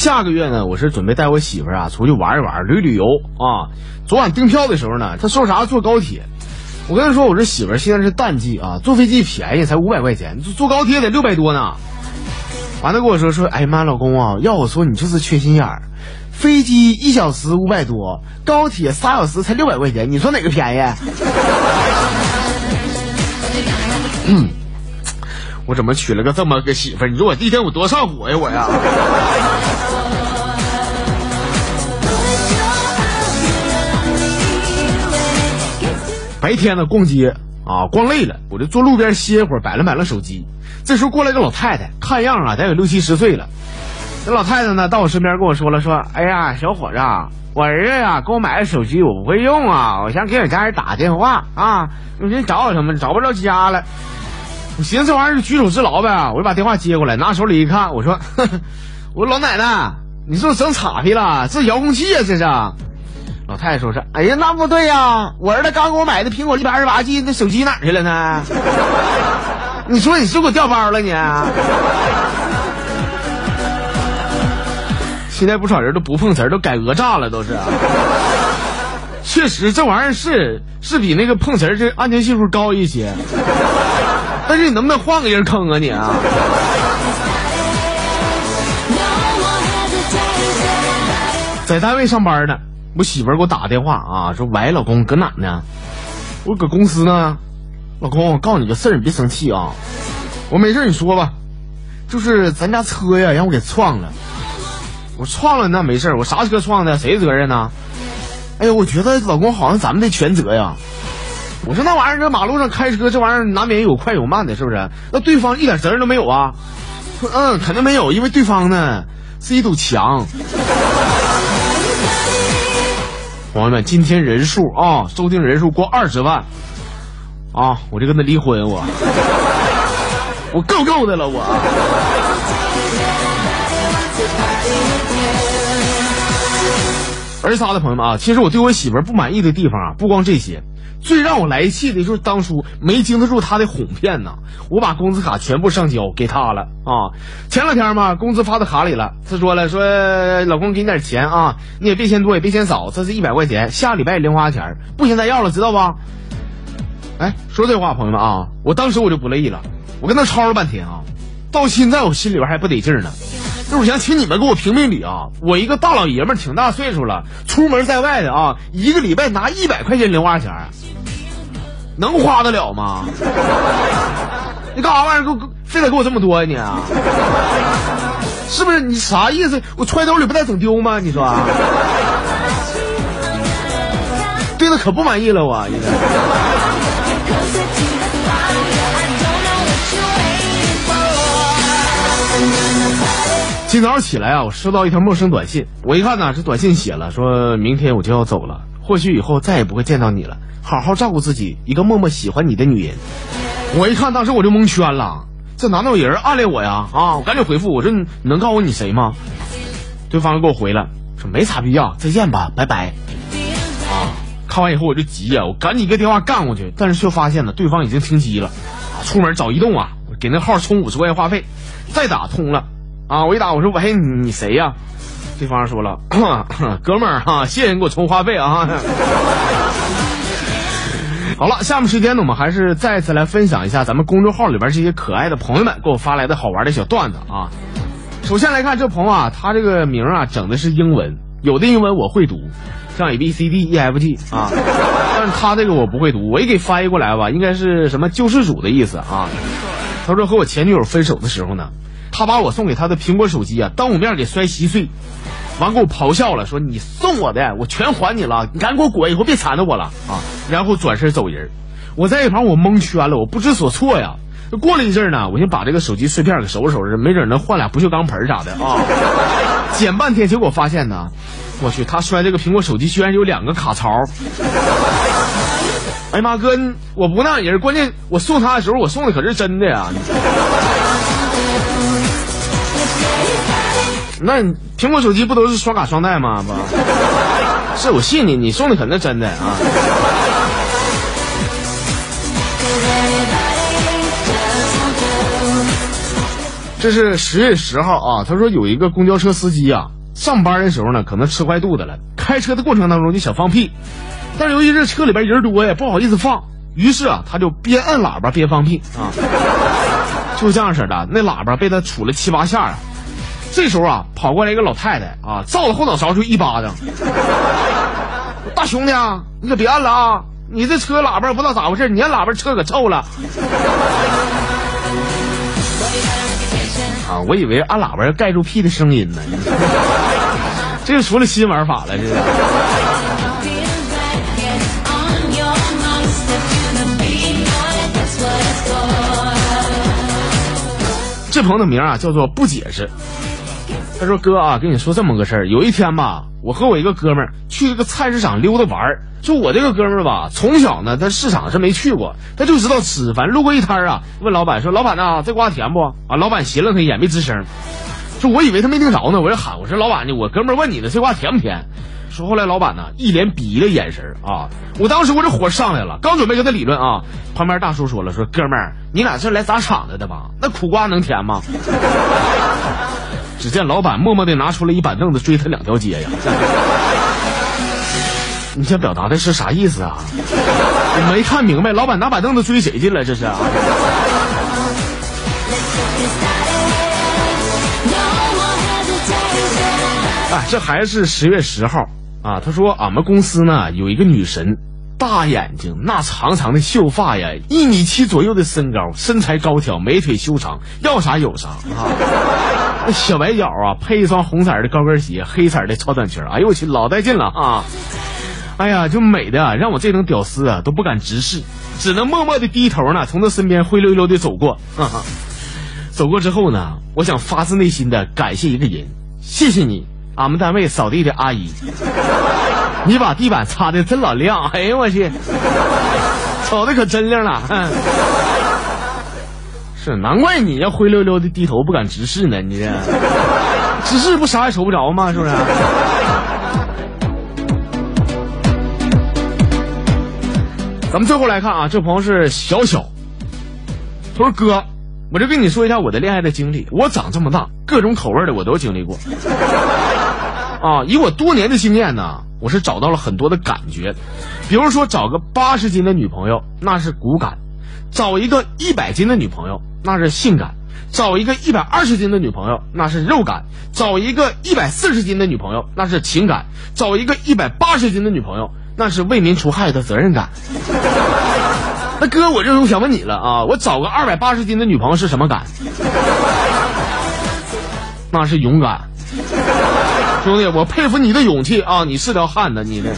下个月呢，我是准备带我媳妇儿啊出去玩一玩，旅旅游啊。昨晚订票的时候呢，她说啥坐高铁。我跟她说，我这媳妇儿现在是淡季啊，坐飞机便宜，才五百块钱，坐坐高铁得六百多呢。完了跟我说说，哎呀妈，老公啊，要我说你就是缺心眼儿。飞机一小时五百多，高铁仨小时才六百块钱，你说哪个便宜？嗯，我怎么娶了个这么个媳妇儿？你说我第一天我多上火呀，我呀！白天呢逛街啊，逛累了，我就坐路边歇会儿，摆了摆了手机。这时候过来个老太太，看样啊得有六七十岁了。这老太太呢到我身边跟我说了，说：“哎呀，小伙子，我儿子呀给我买的手机，我不会用啊，我想给我家人打个电话啊，你找我什么？找不着家了。”我寻思这玩意儿举手之劳呗，我就把电话接过来，拿手里一看，我说：“呵呵我说老奶奶，你是不是整岔劈了？这是遥控器啊，这是。”老太太说是：“哎呀，那不对呀，我儿子刚给我买的苹果一百二十八 G 那手机哪去了呢？你说你是不是给我调包了你？” 现在不少人都不碰瓷儿，都改讹诈了，都是。确实，这玩意儿是是比那个碰瓷儿这安全系数高一些。但是你能不能换个人坑啊你啊？在单位上班呢，我媳妇给我打个电话啊，说喂，老公搁哪呢？我搁公司呢。老公，我告诉你个事儿，你别生气啊。我没事，你说吧。就是咱家车呀，让我给撞了。我撞了那没事我啥车撞的？谁责任呢？哎呀，我觉得老公好像咱们得全责呀。我说那玩意儿，这马路上开车，这玩意儿难免有快有慢的，是不是？那对方一点责任都没有啊？嗯，肯定没有，因为对方呢是一堵墙。朋友们，今天人数啊，收听人数过二十万。啊，我就跟他离婚，我。我够够的了，我。儿仨的朋友们啊，其实我对我媳妇不满意的地方啊，不光这些，最让我来气的就是当初没经得住他的哄骗呐。我把工资卡全部上交给他了啊。前两天嘛，工资发到卡里了，他说了说老公给你点钱啊，你也别嫌多也别嫌少，这是一百块钱，下礼拜零花钱，不行再要了，知道不？哎，说这话朋友们啊，我当时我就不乐意了，我跟他吵了半天啊，到现在我心里边还不得劲呢。就是想请你们给我评评理啊！我一个大老爷们儿，挺大岁数了，出门在外的啊，一个礼拜拿一百块钱零花钱，能花得了吗？你干啥玩意儿？给我非得给我这么多呀？你是不是？你啥意思？我揣兜里不带整丢吗？你说？对他可不满意了，我应该。今早上起来啊，我收到一条陌生短信。我一看呢，这短信写了，说明天我就要走了，或许以后再也不会见到你了。好好照顾自己，一个默默喜欢你的女人。我一看，当时我就蒙圈了，这难道有人暗恋我呀？啊！我赶紧回复，我说你能告诉我你谁吗？对方就给我回了，说没啥必要，再见吧，拜拜。啊！看完以后我就急呀，我赶紧一个电话干过去，但是却发现呢，对方已经停机了。出门找移动啊，给那号充五十块钱话费，再打通了。啊！我一打，我说喂，你谁呀？对方说了，哥们儿哈，谢谢你给我充话费啊。好了，下面时间呢，我们还是再次来分享一下咱们公众号里边这些可爱的朋友们给我发来的好玩的小段子啊。首先来看这朋友啊，他这个名啊整的是英文，有的英文我会读，像 A B C D E F G 啊，但是他这个我不会读，我一给翻译过来吧，应该是什么救世主的意思啊。他说和我前女友分手的时候呢。他把我送给他的苹果手机啊，当我面给摔稀碎，完给我咆哮了，说你送我的我全还你了，你赶紧给我滚，以后别缠着我了啊！然后转身走人，我在一旁我蒙圈了，我不知所措呀。过了一阵呢，我先把这个手机碎片给收拾收拾，没准能换俩不锈钢盆啥的啊。捡半天，结果发现呢，我去，他摔这个苹果手机居然有两个卡槽。哎呀妈哥，我不那人，关键我送他的时候我送的可是真的呀。那苹果手机不都是双卡双待吗？不，是我信你，你送的肯定真的啊。这是十月十号啊，他说有一个公交车司机啊，上班的时候呢，可能吃坏肚子了，开车的过程当中就想放屁，但是由于这车里边人多呀，不好意思放，于是啊，他就边按喇叭边放屁啊，就这样式的，那喇叭被他杵了七八下啊。这时候啊，跑过来一个老太太啊，照了后脑勺就一巴掌，大兄弟啊，你可别按了啊，你这车喇叭不知道咋回事，你按喇叭车可臭了。啊，我以为按喇叭要盖住屁的声音呢。这就出了新玩法了，这是。这朋友的名啊叫做不解释。他说：“哥啊，跟你说这么个事儿。有一天吧，我和我一个哥们儿去这个菜市场溜达玩儿。就我这个哥们儿吧，从小呢，他市场是没去过，他就知道吃。反正路过一摊儿啊，问老板说：‘老板呐，这瓜甜不？’啊，老板斜了他一眼，没吱声。就我以为他没听着呢，我就喊我说：‘老板呢？我哥们儿问你呢，这瓜甜不甜？’说后来老板呢，一脸鄙夷的眼神啊。我当时我这火上来了，刚准备跟他理论啊，旁边大叔说了：‘说哥们儿，你俩是来砸场子的吧？那苦瓜能甜吗？’”只见老板默默地拿出了一板凳子追他两条街呀！你想表达的是啥意思啊？我没看明白，老板拿板凳子追谁去了？这是？哎，这还是十月十号啊！他说俺们公司呢有一个女神，大眼睛，那长长的秀发呀，一米七左右的身高，身材高挑，美腿修长，要啥有啥啊！那小白脚啊，配一双红色的高跟鞋，黑色的超短裙，哎呦我去，老带劲了啊！哎呀，就美的让我这种屌丝啊都不敢直视，只能默默的低头呢，从他身边灰溜溜的走过。走过之后呢，我想发自内心的感谢一个人，谢谢你，俺们单位扫地的阿姨，你把地板擦的真老亮，哎呦我去，瞅的可真亮了。是，难怪你要灰溜溜的低头不敢直视呢，你这直视不啥也瞅不着吗？是不是？咱们最后来看啊，这朋友是小小，他说哥，我就跟你说一下我的恋爱的经历。我长这么大，各种口味的我都经历过。啊，以我多年的经验呢，我是找到了很多的感觉，比如说找个八十斤的女朋友，那是骨感；找一个一百斤的女朋友。那是性感，找一个一百二十斤的女朋友那是肉感，找一个一百四十斤的女朋友那是情感，找一个一百八十斤的女朋友那是为民除害的责任感。那哥，我这就想问你了啊，我找个二百八十斤的女朋友是什么感？那是勇敢，兄弟，我佩服你的勇气啊！你是条汉子，你这。